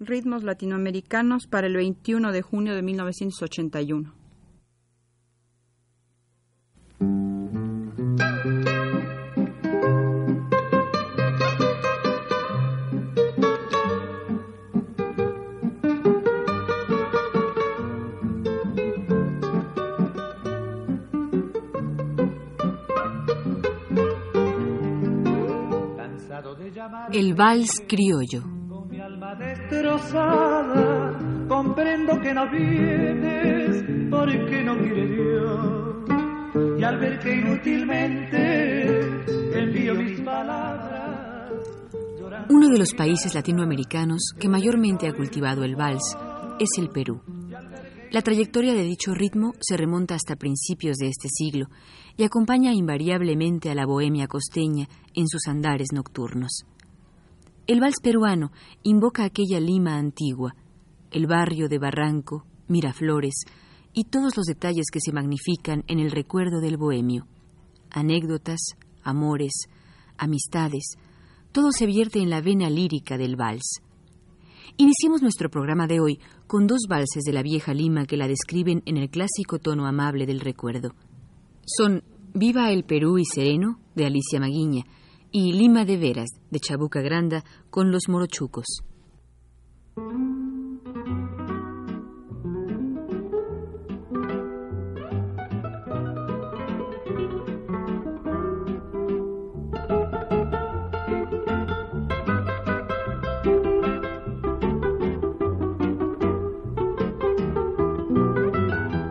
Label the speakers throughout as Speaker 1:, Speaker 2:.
Speaker 1: Ritmos latinoamericanos para el 21 de junio de 1981.
Speaker 2: El vals criollo. Uno de los países latinoamericanos que mayormente ha cultivado el vals es el Perú. La trayectoria de dicho ritmo se remonta hasta principios de este siglo y acompaña invariablemente a la bohemia costeña en sus andares nocturnos. El vals peruano invoca aquella Lima antigua, el barrio de Barranco, Miraflores y todos los detalles que se magnifican en el recuerdo del bohemio. Anécdotas, amores, amistades, todo se vierte en la vena lírica del vals. Iniciemos nuestro programa de hoy con dos valses de la vieja Lima que la describen en el clásico tono amable del recuerdo. Son Viva el Perú y Sereno, de Alicia Maguiña, y Lima de Veras, de Chabuca Granda, con los morochucos.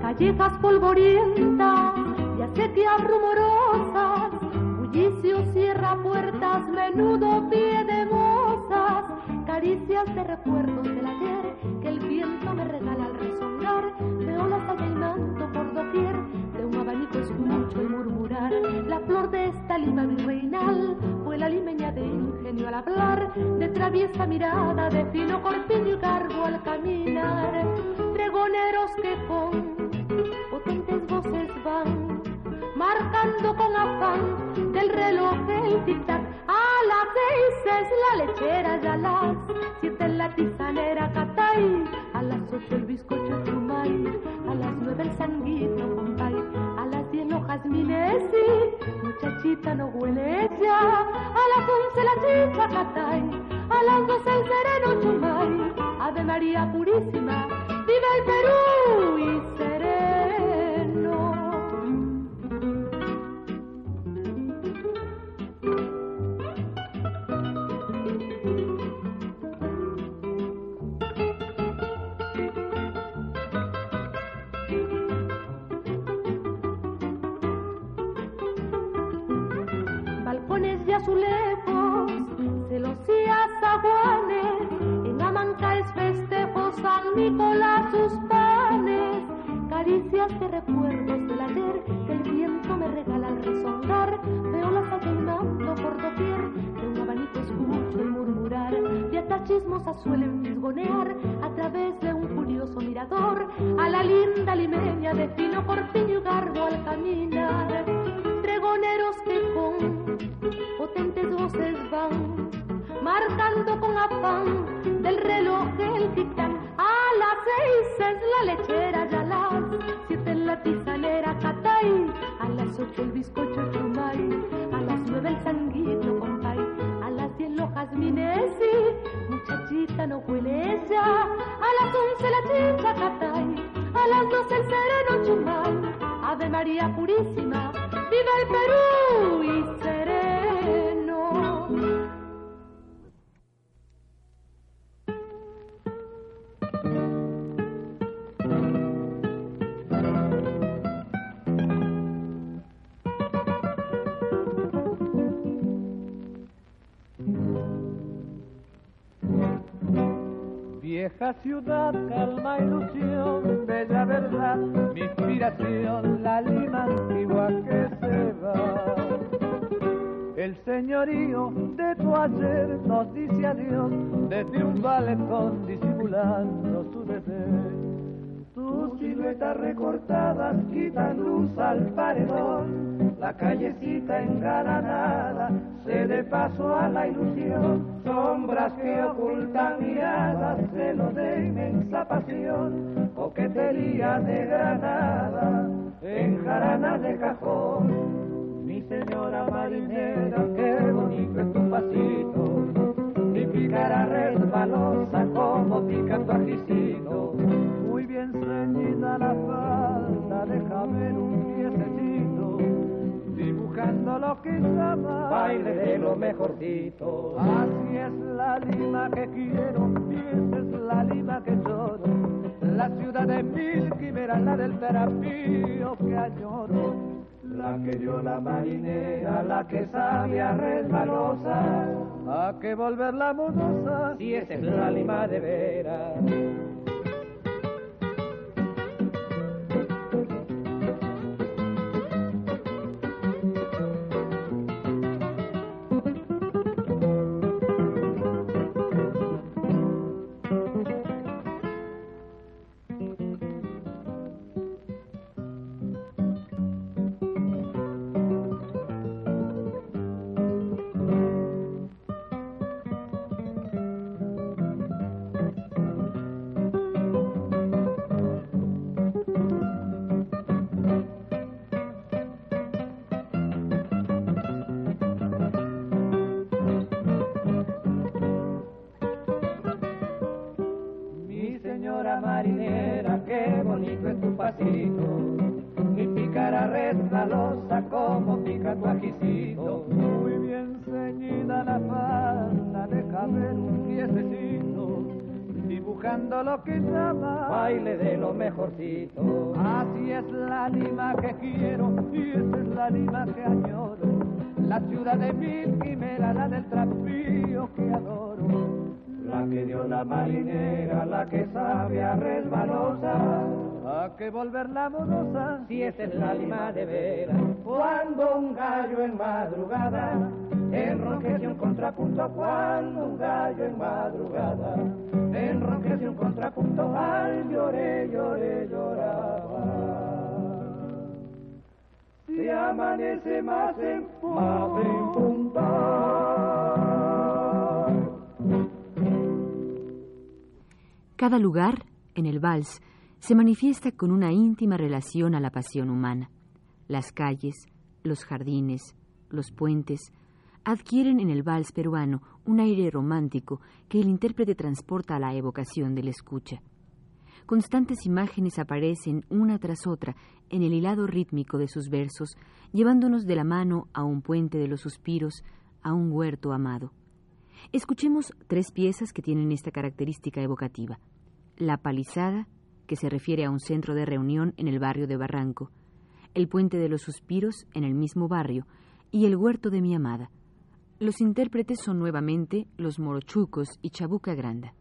Speaker 3: Callejas polvorientas y acequias rumorosas caricias de recuerdos del ayer que el viento me regala al resonar. Veo la manto por doquier, de un abanico escucho el murmurar. La flor de esta lima virreinal fue la limeña de ingenio al hablar, de traviesa mirada, de fino corpiño y cargo al caminar. Pregoneros que con potentes voces van marcando con afán del reloj el tic-tac. A las seis es la lechera y a las will El
Speaker 4: señorío de tu ayer nos dice adiós desde un balcón disimulando su desdén. Tus siluetas recortadas quitan luz al paredón, la callecita engalanada se de paso a la ilusión, sombras que ocultan miradas, celos de inmensa pasión, coquetería de granada, en jarana de cajón. Señora marinera, qué bonito es tu pasito, mi pícara resbalosa como pica tu ajicito muy bien ceñida la falda, déjame un piececito, dibujando lo que llama baile de lo mejorcito. Así es la lima que quiero, y esa es la lima que lloro, la ciudad de mil quimeras, la del terapio que añoro. La que dio la marinera, la que sabía resbalosa, a que volver la monosa, si esa es la lima de veras. De lo mejorcito. Así es la lima que quiero y esa es la lima que añoro. La ciudad de mil quimeras, la del trapío que adoro. La que dio la marinera, la que sabe a resbalosa. A que volver la monosa, si esa es la lima de veras. Cuando un gallo en madrugada enronquece un contrapunto cuando un gallo en madrugada enronquece un contrapunto al lloré, lloré, lloraba. Se amanece más en, más en punta.
Speaker 2: Cada lugar, en el vals, se manifiesta con una íntima relación a la pasión humana. Las calles, los jardines, los puentes, adquieren en el vals peruano un aire romántico que el intérprete transporta a la evocación del escucha. Constantes imágenes aparecen una tras otra en el hilado rítmico de sus versos, llevándonos de la mano a un puente de los suspiros, a un huerto amado. Escuchemos tres piezas que tienen esta característica evocativa. La palizada, que se refiere a un centro de reunión en el barrio de Barranco, el puente de los suspiros en el mismo barrio y el huerto de mi amada, los intérpretes son nuevamente los Morochucos y Chabuca Granda.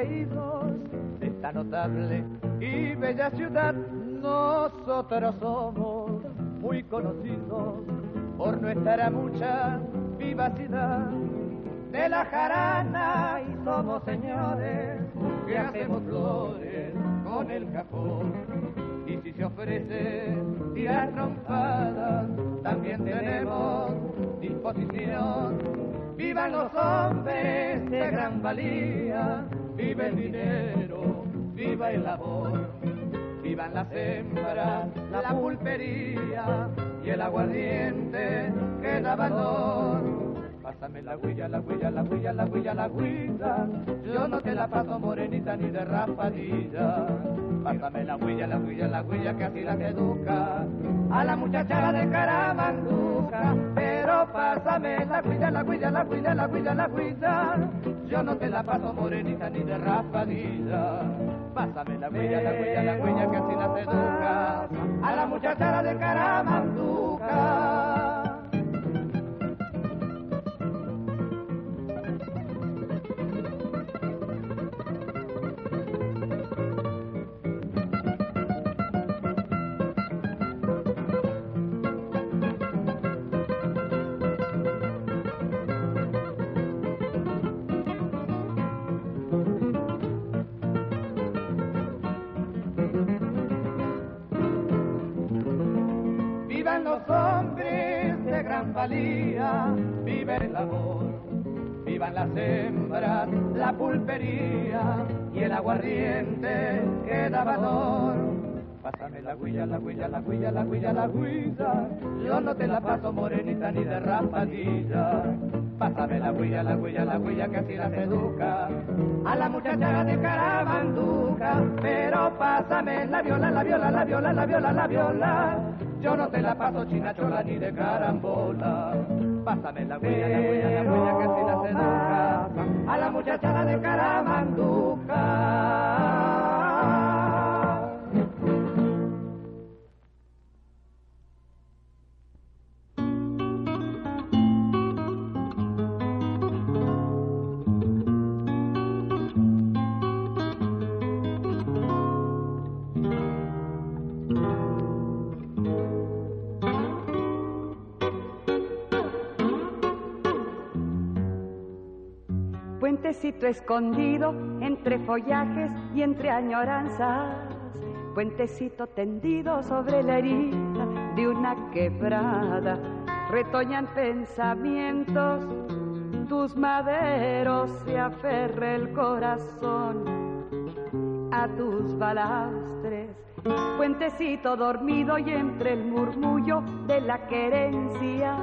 Speaker 4: De esta notable y bella ciudad. Nosotros somos muy conocidos por nuestra mucha vivacidad de la jarana y somos señores que hacemos flores con el cajón y si se ofrece tirar trompadas también tenemos disposición Vivan los hombres de gran valía, viva el dinero, viva el labor, vivan las hembras, la pulpería y el aguardiente que da valor. Pásame la huilla, la huilla, la huilla, la huilla, la huilla. Yo no te la paso morenita ni de raspadilla. Pásame la huilla, la huilla, la huilla que así la que educa a la muchacha de caramanduca. Pero pásame la huilla, la huilla, la huilla, la huilla, la huilla. Yo no te la paso morenita ni de raspadilla. Pásame la huella, la huella, la huella que así la seduca a la muchachada de Caramanduca. Vive el amor, vivan las hembras, la pulpería y el aguardiente que da valor. Pásame la huilla, la huilla, la huilla, la huilla, la huilla. Yo no te la paso morenita ni de raspadilla. Pásame la huilla, la huilla, la huilla que así la educa. A la muchacha de carabanduca. Pero pásame la viola, la viola, la viola, la viola, la viola. Yo no te la paso chinachola ni de carambola. Pásame la huella, la huella, la huella que así la educa. A la muchachada de carabanduca.
Speaker 5: Puentecito escondido entre follajes y entre añoranzas, puentecito tendido sobre la herida de una quebrada, retoñan pensamientos, tus maderos se aferra el corazón a tus balastres, puentecito dormido y entre el murmullo de la querencia,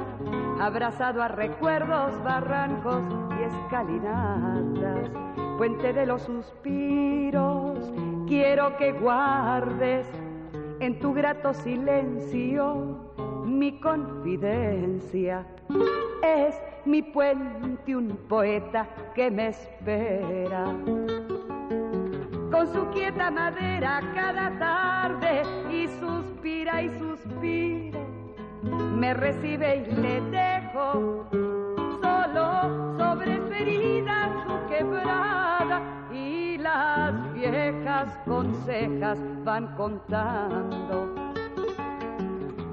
Speaker 5: abrazado a recuerdos, barrancos escalinatas, puente de los suspiros, quiero que guardes en tu grato silencio mi confidencia. Es mi puente un poeta que me espera. Con su quieta madera cada tarde y suspira y suspira, me recibe y le dejo solo sobre su herida, su quebrada, y las viejas consejas van contando.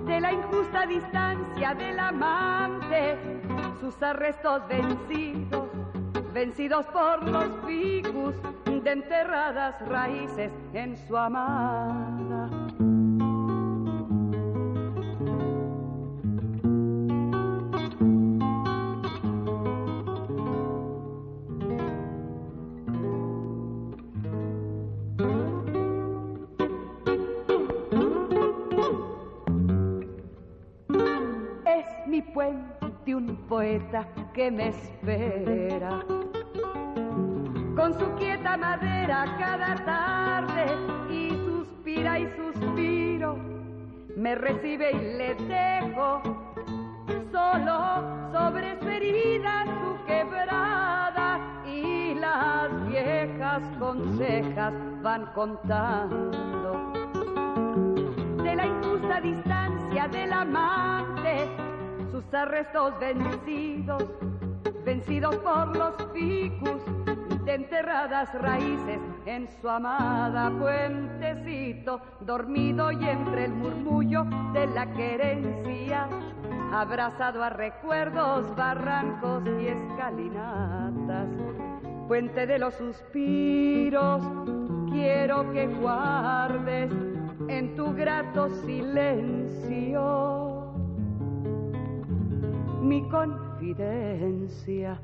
Speaker 5: De la injusta distancia del amante, sus arrestos vencidos, vencidos por los ficus de enterradas raíces en su amada. puente un poeta que me espera. Con su quieta madera cada tarde y suspira y suspiro, me recibe y le dejo solo sobre su su quebrada y las viejas consejas van contando. De la injusta distancia del amante sus arrestos vencidos, vencidos por los ficus de enterradas raíces en su amada puentecito, dormido y entre el murmullo de la querencia, abrazado a recuerdos, barrancos y escalinatas, puente de los suspiros, quiero que guardes en tu grato silencio mi confidencia.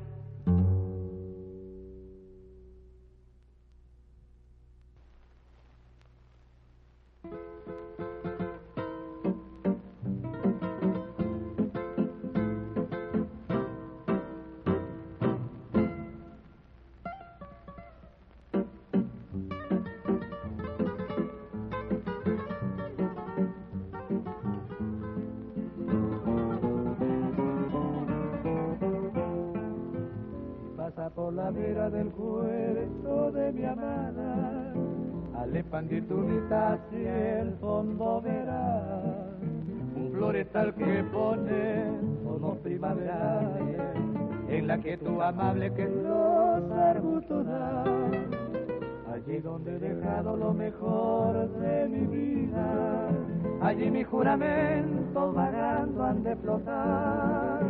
Speaker 4: Del puerto de mi amada. Al expandir tu hacia el fondo verás un florestal que pone como primavera en la que tu amable que los arbustos allí donde he dejado lo mejor de mi vida, allí mi juramento vagando han de flotar,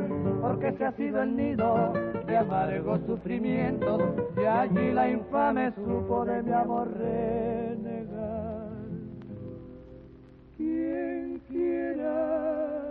Speaker 4: porque se ha sido el nido de amargo sufrimiento, y allí la infame supo de mi amor renegar. Quien quiera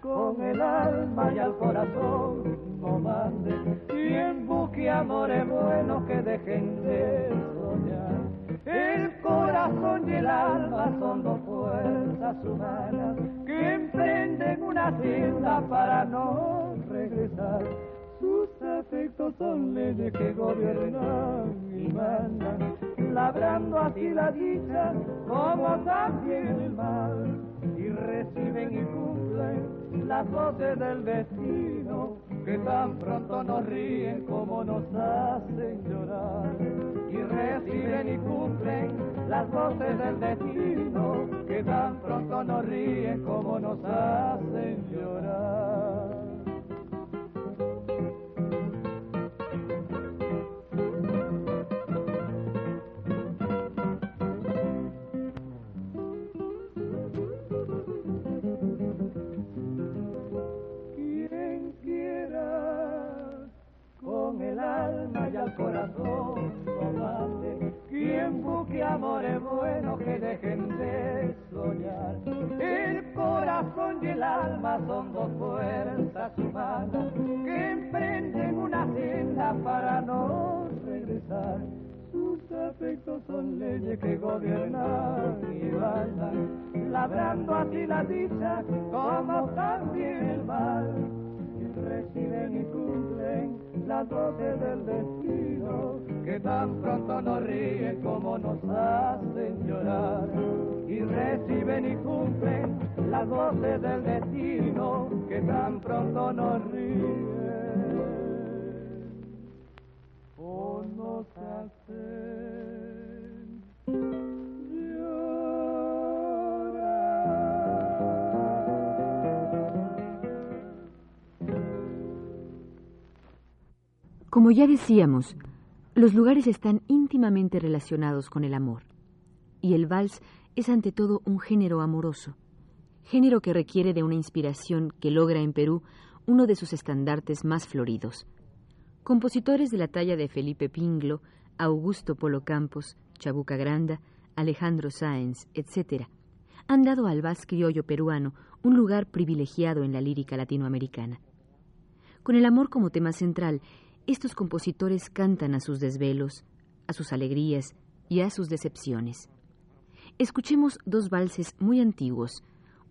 Speaker 4: con el alma y al corazón no mande quien busque amores buenos que dejen de soñar. El corazón y el alma son dos fuerzas humanas que emprenden una hacienda para no regresar. Sus afectos son leyes que gobiernan y mandan, labrando así la dicha como también el mal, y reciben y cumplen las voces del destino que tan pronto nos ríen como nos hacen llorar y reciben y cumplen las voces del destino que tan pronto nos ríen como nos hacen llorar. No Quien busque amores buenos que dejen de soñar. El corazón y el alma son dos fuerzas humanas que emprenden una senda para no regresar. Sus afectos son leyes que gobiernan y mandan, labrando así la dicha como también el mal. Reciben y cumplen las voces del destino que tan pronto nos ríen como nos hacen llorar. Y reciben y cumplen las voces del destino que tan pronto nos ríen. O nos hacen
Speaker 2: Como ya decíamos, los lugares están íntimamente relacionados con el amor, y el vals es ante todo un género amoroso, género que requiere de una inspiración que logra en Perú uno de sus estandartes más floridos. Compositores de la talla de Felipe Pinglo, Augusto Polo Campos, Chabuca Granda, Alejandro Sáenz, etc., han dado al vals criollo peruano un lugar privilegiado en la lírica latinoamericana. Con el amor como tema central, estos compositores cantan a sus desvelos, a sus alegrías y a sus decepciones. Escuchemos dos valses muy antiguos,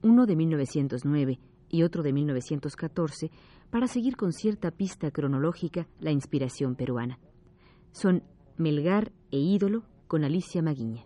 Speaker 2: uno de 1909 y otro de 1914, para seguir con cierta pista cronológica la inspiración peruana. Son Melgar e Ídolo con Alicia Maguiña.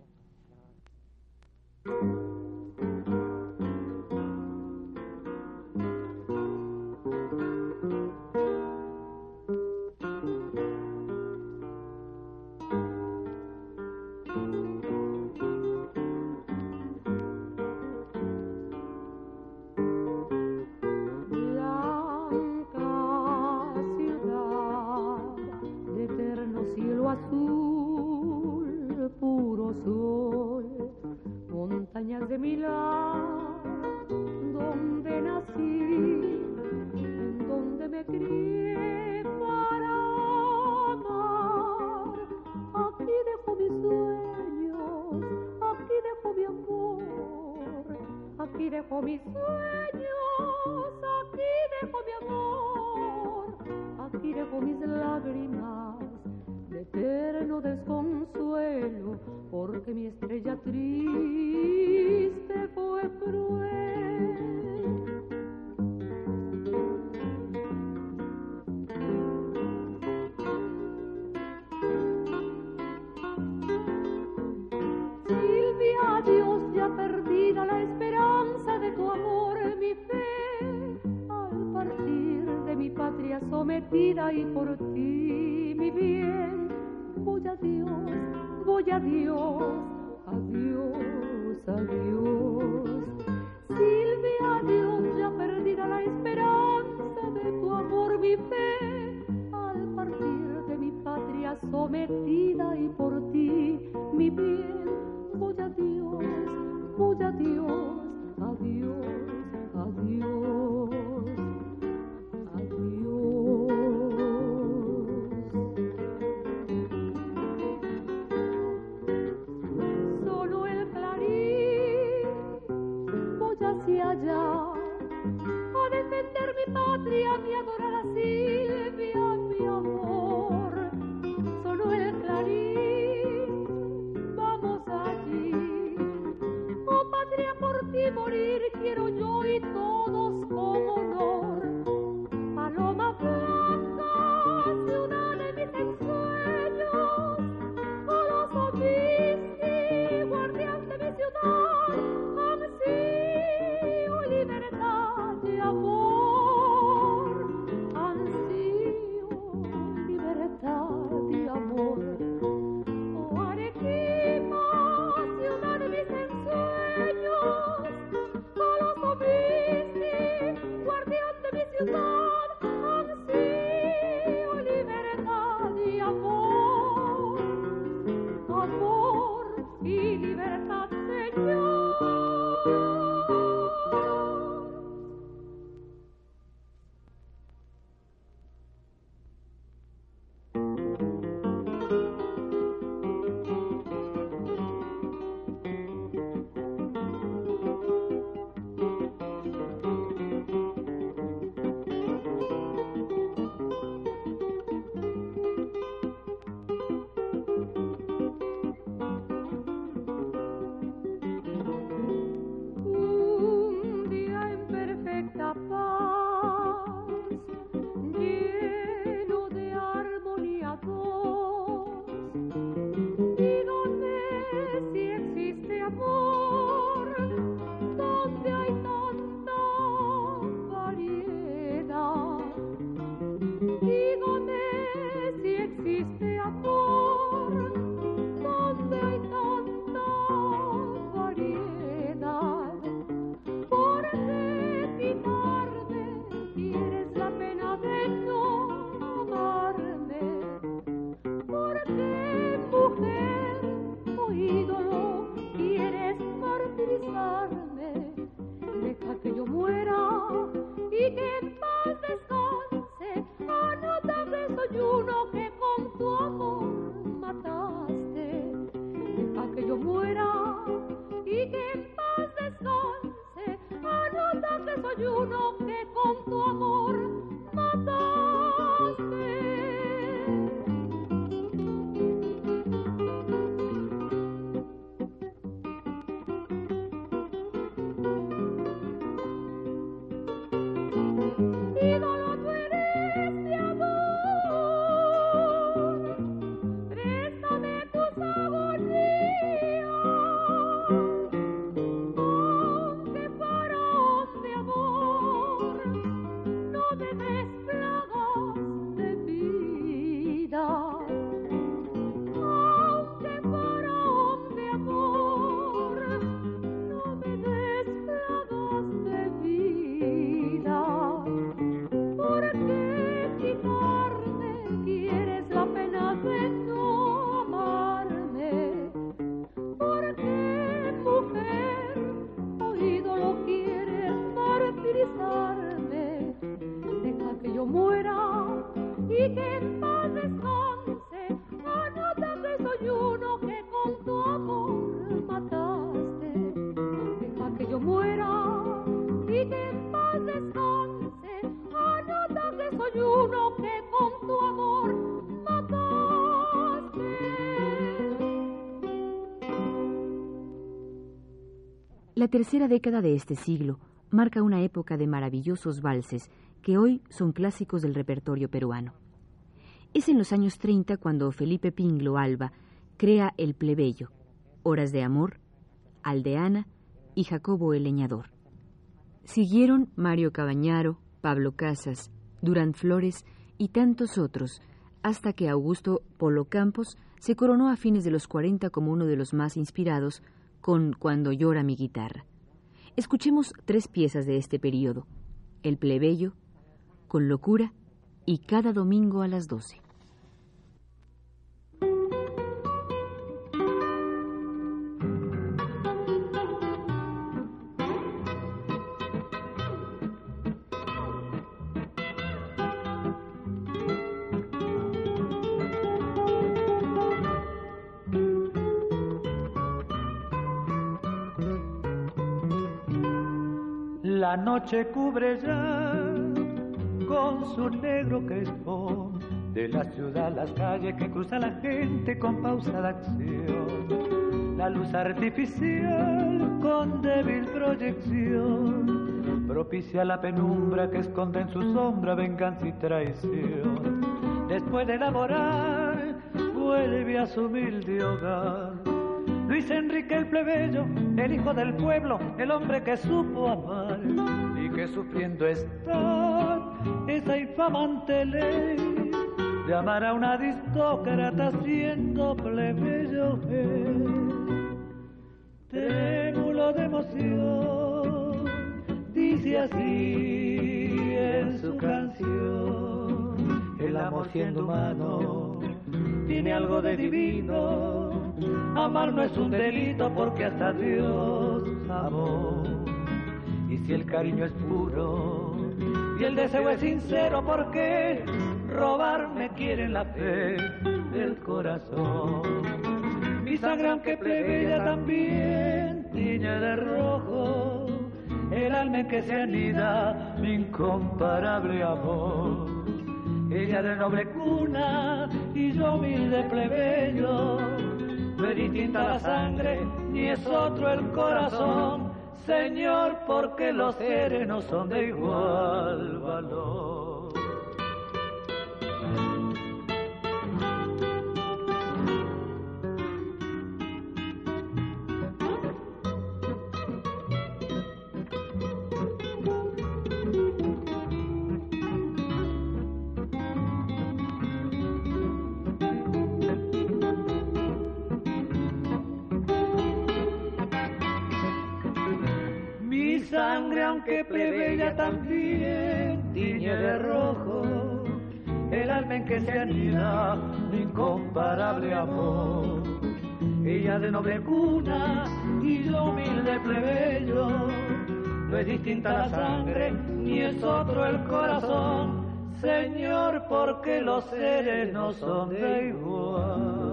Speaker 2: La tercera década de este siglo marca una época de maravillosos valses que hoy son clásicos del repertorio peruano. Es en los años 30 cuando Felipe Pinglo Alba crea El Plebeyo, Horas de Amor, Aldeana y Jacobo el Leñador. Siguieron Mario Cabañaro, Pablo Casas, Durán Flores y tantos otros, hasta que Augusto Polo Campos se coronó a fines de los 40 como uno de los más inspirados con Cuando llora mi guitarra. Escuchemos tres piezas de este periodo, El plebeyo, Con locura y Cada domingo a las 12.
Speaker 4: Noche cubre ya con su negro crespón de la ciudad las calles que cruza la gente con pausada acción. La luz artificial con débil proyección propicia la penumbra que esconde en su sombra venganza y traición. Después de elaborar, vuelve a su humilde hogar Luis Enrique el plebeyo, el hijo del pueblo, el hombre que supo amar que sufriendo está esa infamante ley de amar a una aristócrata siendo plebeyo Trémulo de emoción, dice así en su canción, el amor siendo humano tiene algo de divino. Amar no es un delito porque hasta Dios amó. Si el cariño es puro y el deseo es sincero, porque robarme quiere la fe del corazón? Mi sangre aunque plebeya también tiñe de rojo el alma en que se anida mi incomparable amor. Ella de noble cuna y yo humilde plebeyo no es distinta la sangre, ni es otro el corazón, Señor, porque los seres no son de igual valor. Que plebeya también tiñe de rojo el alma en que se anida mi incomparable amor. Ella de noble cuna y yo humilde plebeyo, no es distinta la sangre ni es otro el corazón, Señor, porque los seres no son de igual.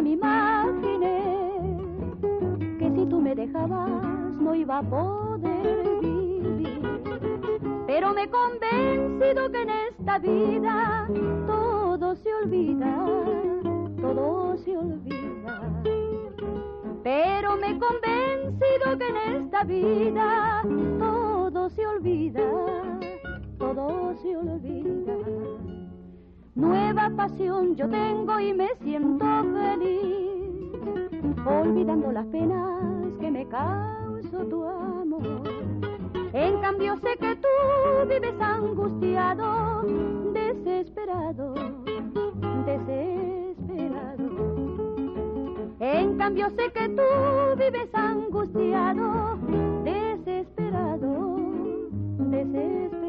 Speaker 6: Hasta me imaginé que si tú me dejabas no iba a poder vivir. Pero me he convencido que en esta vida todo se olvida, todo se olvida. Pero me he convencido que en esta vida todo Nueva pasión yo tengo y me siento feliz, olvidando las penas que me causó tu amor. En cambio sé que tú vives angustiado, desesperado, desesperado. En cambio sé que tú vives angustiado, desesperado, desesperado.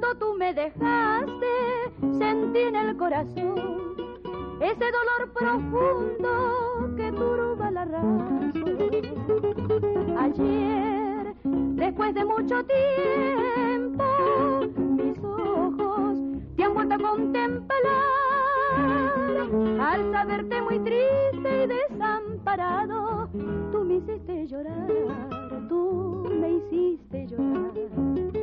Speaker 6: Cuando tú me dejaste, sentí en el corazón ese dolor profundo que turba la razón. Ayer, después de mucho tiempo, mis ojos te han vuelto a contemplar Al saberte muy triste y desamparado, tú me hiciste llorar, tú me hiciste llorar.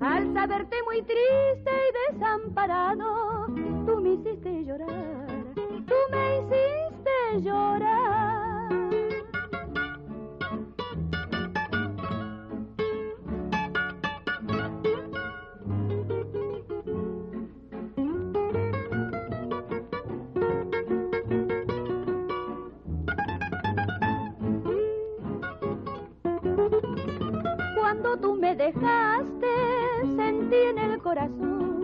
Speaker 6: Al saberte muy triste y desamparado, tú me hiciste llorar, tú me hiciste llorar. dejaste, sentí en el corazón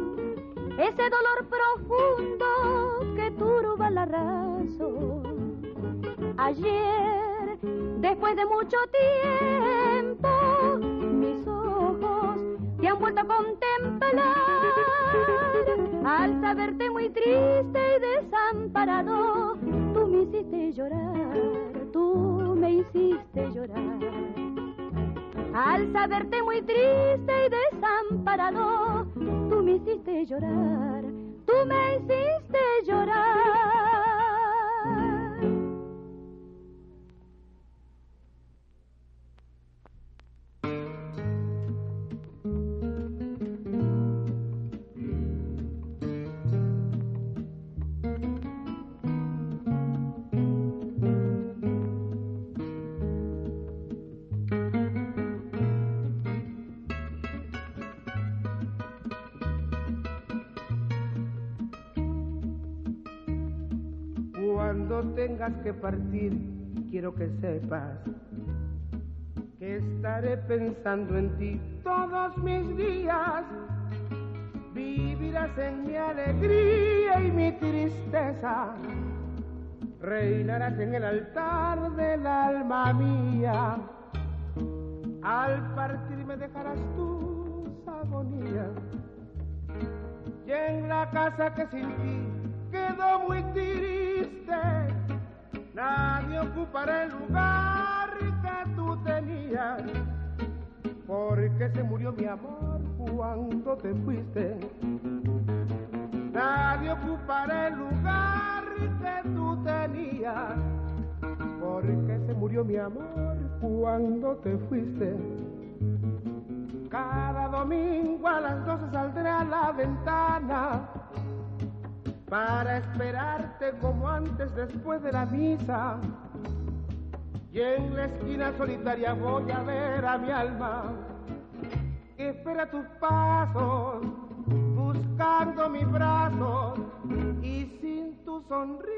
Speaker 6: ese dolor profundo que turba la razón. Ayer, después de mucho tiempo, mis ojos te han vuelto a contemplar. Al saberte muy triste y desamparado, tú me hiciste llorar, tú me hiciste llorar. Al saberte muy triste y desamparado, tú me hiciste llorar, tú me hiciste llorar.
Speaker 7: Tengas que partir, quiero que sepas que estaré pensando en ti todos mis días. Vivirás en mi alegría y mi tristeza. Reinarás en el altar del alma mía. Al partir me dejarás tus agonías. Y en la casa que sin ti quedó muy triste nadie ocupará el lugar que tú tenías, porque se murió mi amor cuando te fuiste. Nadie ocupará el lugar que tú tenías, porque se murió mi amor cuando te fuiste. Cada domingo a las doce saldré a la ventana para esperarte como antes después de la misa. Y en la esquina solitaria voy a ver a mi alma que espera tus pasos, buscando mis brazos y sin tu sonrisa.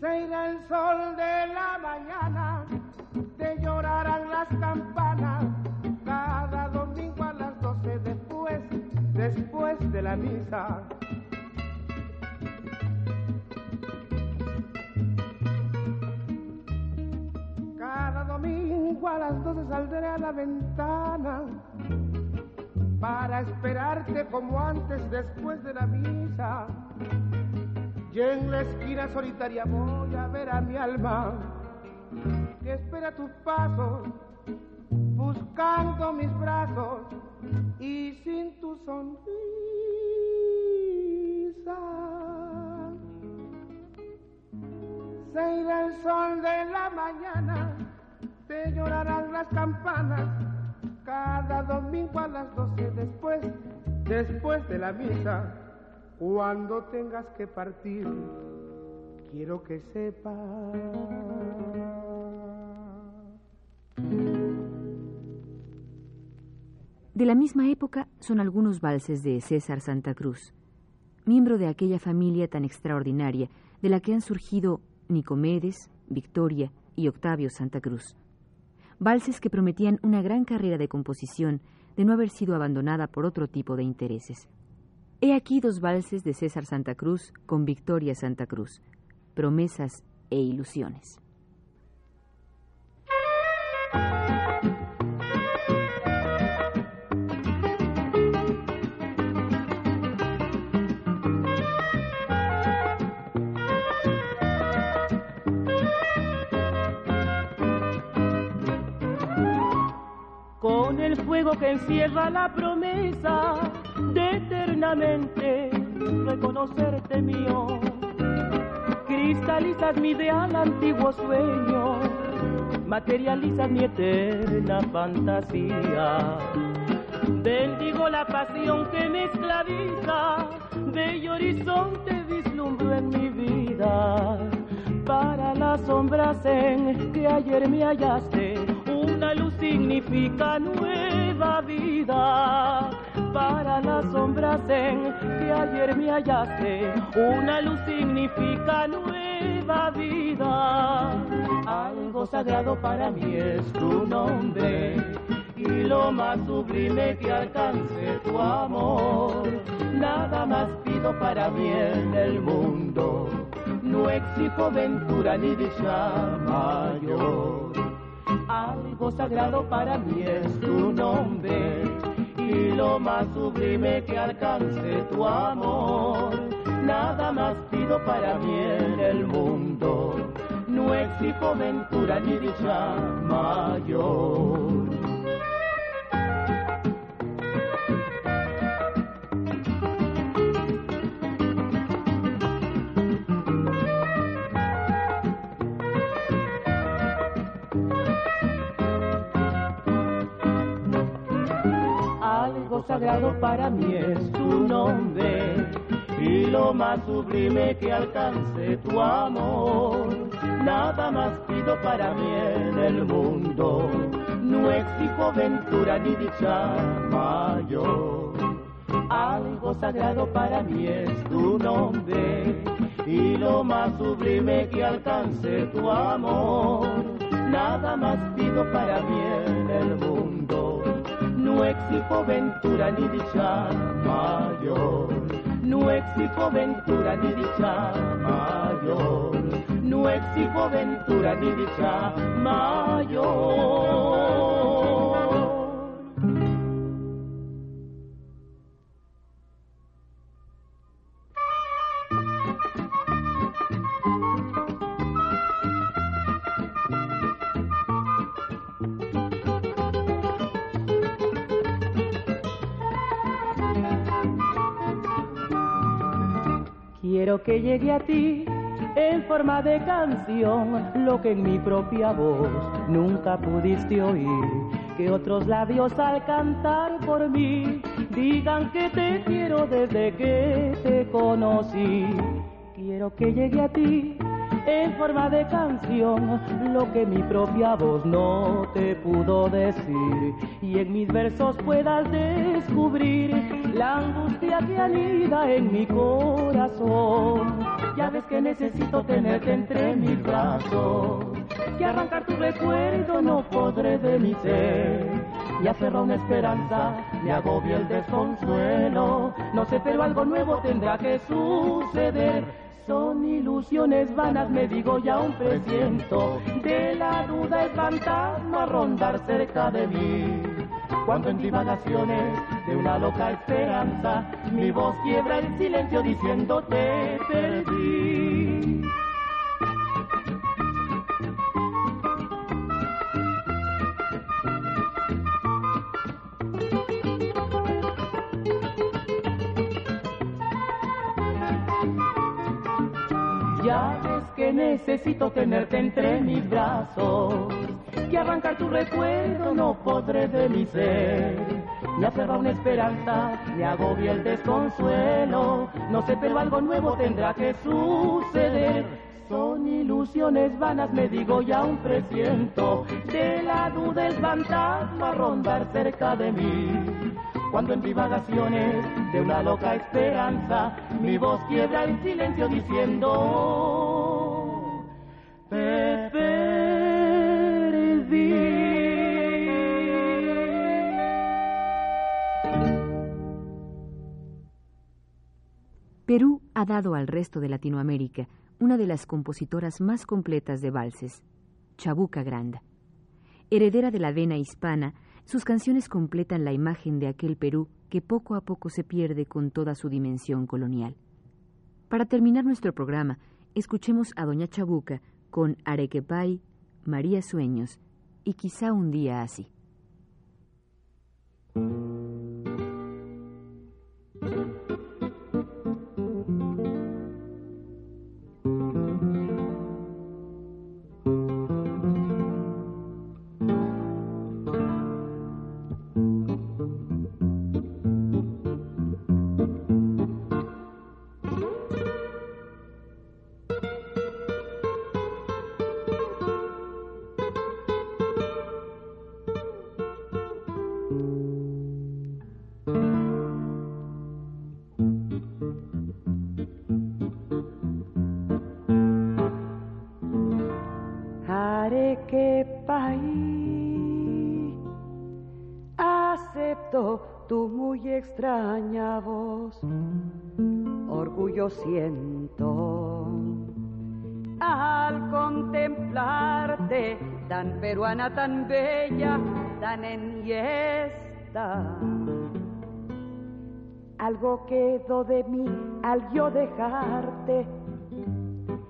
Speaker 7: Se irá el sol de la mañana, te llorarán las campanas de la misa. Cada domingo a las doce saldré a la ventana para esperarte como antes después de la misa. Y en la esquina solitaria voy a ver a mi alma que espera tus pasos buscando mis brazos y sin tu sonrisa. Se irá el sol de la mañana, te llorarán las campanas cada domingo a las doce después, después de la misa. Cuando tengas que partir, quiero que sepas
Speaker 2: De la misma época son algunos valses de César Santa Cruz, miembro de aquella familia tan extraordinaria de la que han surgido Nicomedes, Victoria y Octavio Santa Cruz. Valses que prometían una gran carrera de composición de no haber sido abandonada por otro tipo de intereses. He aquí dos valses de César Santa Cruz con Victoria Santa Cruz, promesas e ilusiones.
Speaker 8: fuego que encierra la promesa de eternamente reconocerte mío. Cristalizas mi ideal antiguo sueño, materializas mi eterna fantasía. Bendigo la pasión que me esclaviza, bello horizonte vislumbro en mi vida. Para las sombras en que ayer me hallaste, una luz significa nueva vida. Para las sombras en que ayer me hallaste, una luz significa nueva vida. Algo sagrado para mí es tu nombre y lo más sublime que alcance tu amor. Nada más pido para mí en el mundo, no exijo ventura ni dicha mayor. Algo sagrado para mí es tu nombre y lo más sublime que alcance tu amor. Nada más pido para mí en el mundo, no exijo ventura ni dicha mayor. Sagrado para mí es tu nombre y lo más sublime que alcance tu amor. Nada más pido para mí en el mundo, no exijo ventura ni dicha mayor. Algo sagrado para mí es tu nombre y lo más sublime que alcance tu amor. Nada más pido para mí no exijo ventura ni dicha mayor, no exijo ventura ni dicha mayor, no exijo ventura ni dicha mayor. Quiero que llegue a ti en forma de canción lo que en mi propia voz nunca pudiste oír. Que otros labios al cantar por mí digan que te quiero desde que te conocí. Quiero que llegue a ti en forma de canción lo que mi propia voz no te pudo decir y en mis versos puedas descubrir la angustia que anida en mi corazón. Ya ves que necesito tenerte entre mis brazos, que arrancar tu recuerdo no podré de mi ser. Y aferra una esperanza, me agobia el desconsuelo. No sé, pero algo nuevo tendrá que suceder son ilusiones vanas, me digo ya un presiento. De la duda el fantasma rondar cerca de mí. Cuando en divagaciones de una loca esperanza, mi voz quiebra el silencio diciendo te perdí. Ya ves que necesito tenerte entre mis brazos, que arrancar tu recuerdo no podré de mi ser. Me aferra una esperanza, me agobia el desconsuelo, no sé, pero algo nuevo tendrá que suceder. Son ilusiones vanas, me digo ya un presiento, de la duda el fantasma rondar cerca de mí cuando en divagaciones de una loca esperanza mi voz quiebra el silencio diciendo te perdí.
Speaker 2: Perú ha dado al resto de Latinoamérica una de las compositoras más completas de valses, Chabuca Granda. Heredera de la vena hispana, sus canciones completan la imagen de aquel Perú que poco a poco se pierde con toda su dimensión colonial. Para terminar nuestro programa, escuchemos a Doña Chabuca con Arequepay, María Sueños y quizá un día así.
Speaker 5: Siento al contemplarte, tan peruana, tan bella, tan enhiesta. Algo quedó de mí al yo dejarte,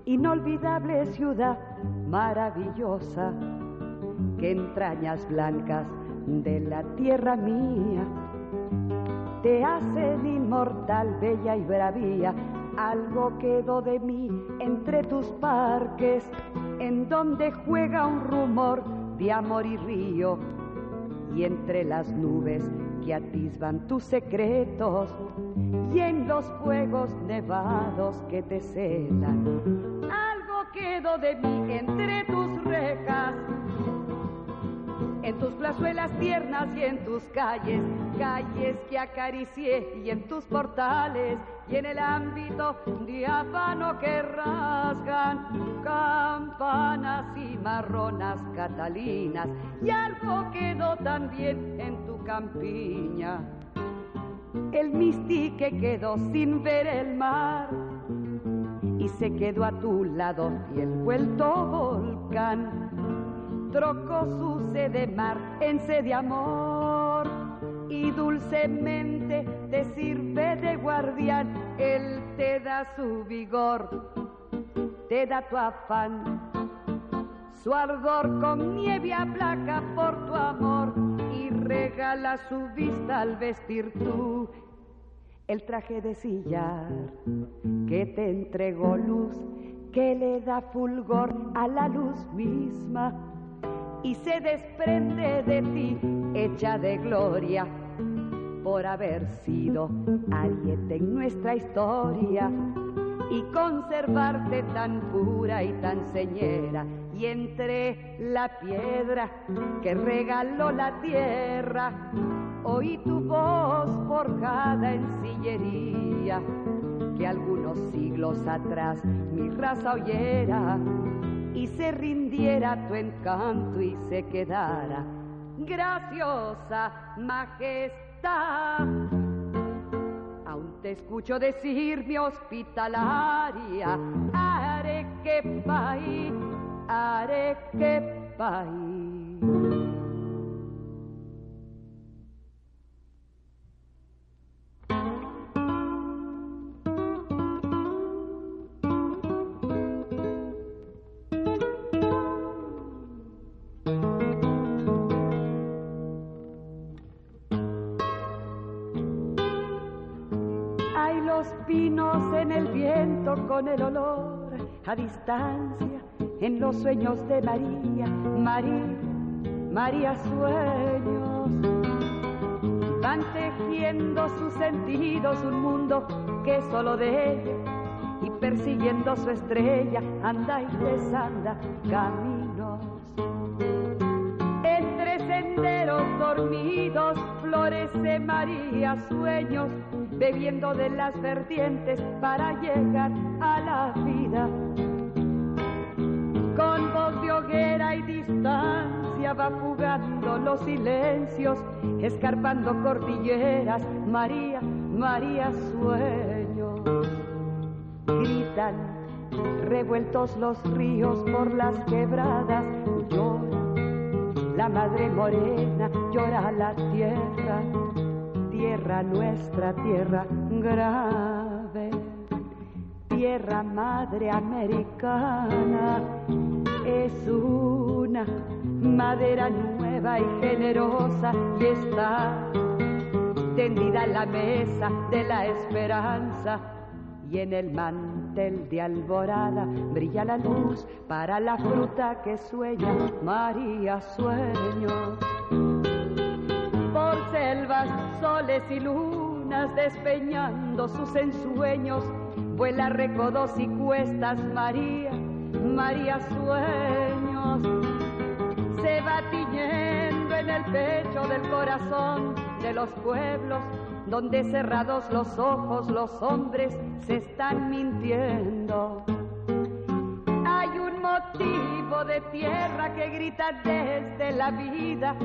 Speaker 5: inolvidable ciudad maravillosa, que entrañas blancas de la tierra mía te hacen inmortal, bella y bravía. Algo quedó de mí entre tus parques, en donde juega un rumor de amor y río, y entre las nubes que atisban tus secretos, y en los fuegos nevados que te celan. Algo quedó de mí entre tus rejas en tus plazuelas tiernas y en tus calles, calles que acaricié y en tus portales y en el ámbito diáfano que rasgan campanas y marronas catalinas y algo quedó también en tu campiña. El mistique quedó sin ver el mar y se quedó a tu lado y el vuelto volcán trocó su sede mar en sede amor y dulcemente te sirve de guardián, él te da su vigor, te da tu afán, su ardor con nieve aplaca por tu amor y regala su vista al vestir tú. El traje de sillar que te entregó luz, que le da fulgor a la luz misma y se desprende de ti hecha de gloria por haber sido ariete en nuestra historia y conservarte tan pura y tan señera. Y entre la piedra que regaló la tierra oí tu voz forjada en sillería que algunos siglos atrás mi raza oyera y se rindiera tu encanto y se quedara graciosa majestad. Aún te escucho decir mi hospitalaria, haré que país, haré que país. En el viento con el olor a distancia en los sueños de María, María, María sueños. Van tejiendo sus sentidos un mundo que solo de ella y persiguiendo su estrella anda y desanda caminos. Entre senderos dormidos florece María sueños bebiendo de las vertientes para llegar a la vida. Con voz de hoguera y distancia va fugando los silencios, escarpando cordilleras, María, María sueños. Gritan revueltos los ríos por las quebradas, llora la madre morena, llora la tierra tierra, nuestra tierra grave, tierra madre americana, es una madera nueva y generosa y está tendida en la mesa de la esperanza y en el mantel de alborada brilla la luz para la fruta que sueña María sueño. Por selvas, soles y lunas despeñando sus ensueños, vuela recodos y cuestas María, María sueños. Se va tiñendo en el pecho del corazón de los pueblos donde cerrados los ojos los hombres se están mintiendo. Hay un motivo de tierra que grita desde la vida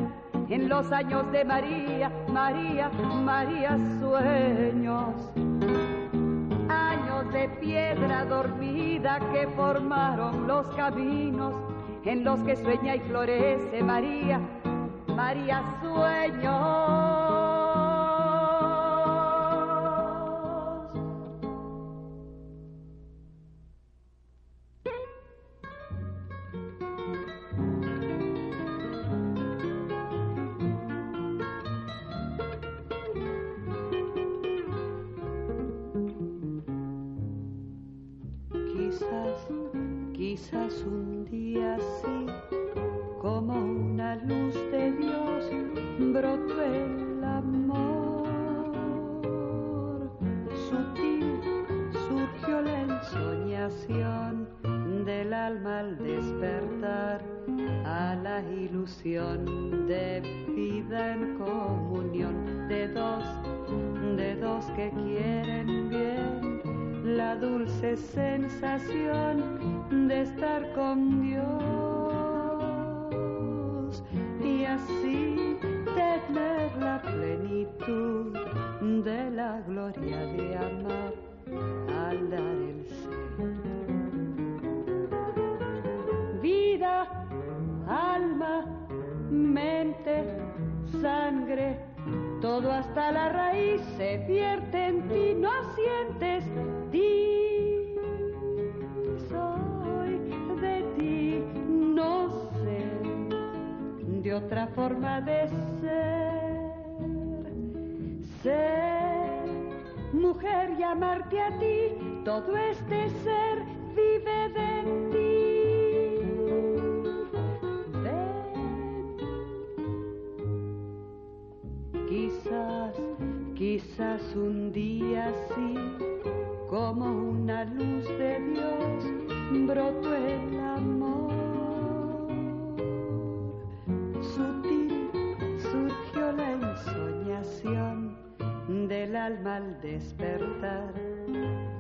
Speaker 5: en los años de María, María, María sueños. Años de piedra dormida que formaron los caminos en los que sueña y florece María, María sueños. Al dar el ser. Vida, alma, mente, sangre, todo hasta la raíz se vierte en ti, no sientes ti. Soy de ti, no sé de otra forma de ser. Ser mujer y amarte a ti, todo este ser vive de ti. Quizás un día así, como una luz de Dios, brotó el amor. Al despertar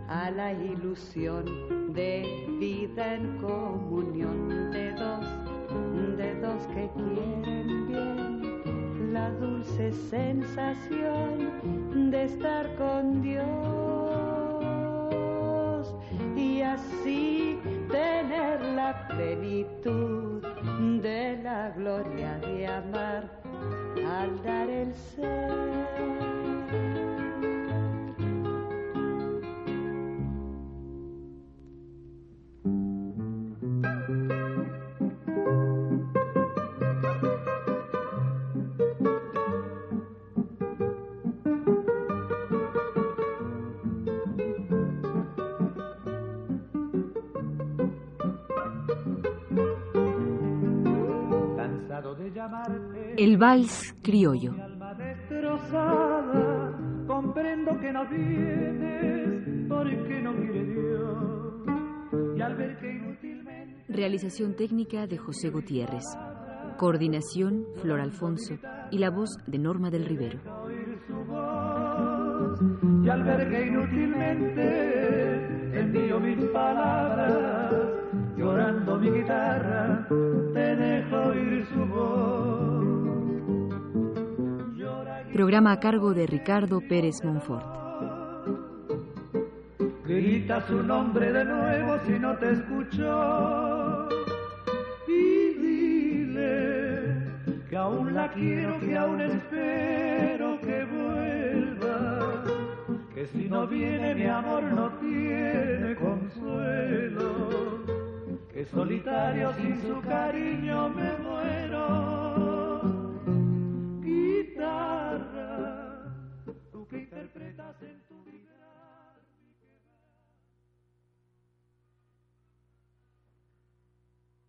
Speaker 5: a la ilusión de vida en comunión de dos, de dos que quieren bien la dulce sensación de estar con Dios y así tener la plenitud de la gloria de amar al dar el ser.
Speaker 2: El vals criollo.
Speaker 4: comprendo que no vienes porque no quiere Dios. Y al ver que inútilmente...
Speaker 2: Realización técnica de José Gutiérrez. Coordinación Flor Alfonso y la voz de Norma del Rivero.
Speaker 4: Y al ver que inútilmente envío mis palabras, llorando mi guitarra, te dejo oír su voz.
Speaker 2: Programa a cargo de Ricardo Pérez Monfort.
Speaker 4: Grita su nombre de nuevo si no te escuchó. Y dile que aún la quiero, que aún espero que vuelva. Que si no viene mi amor no tiene consuelo. Que solitario sin su cariño me muero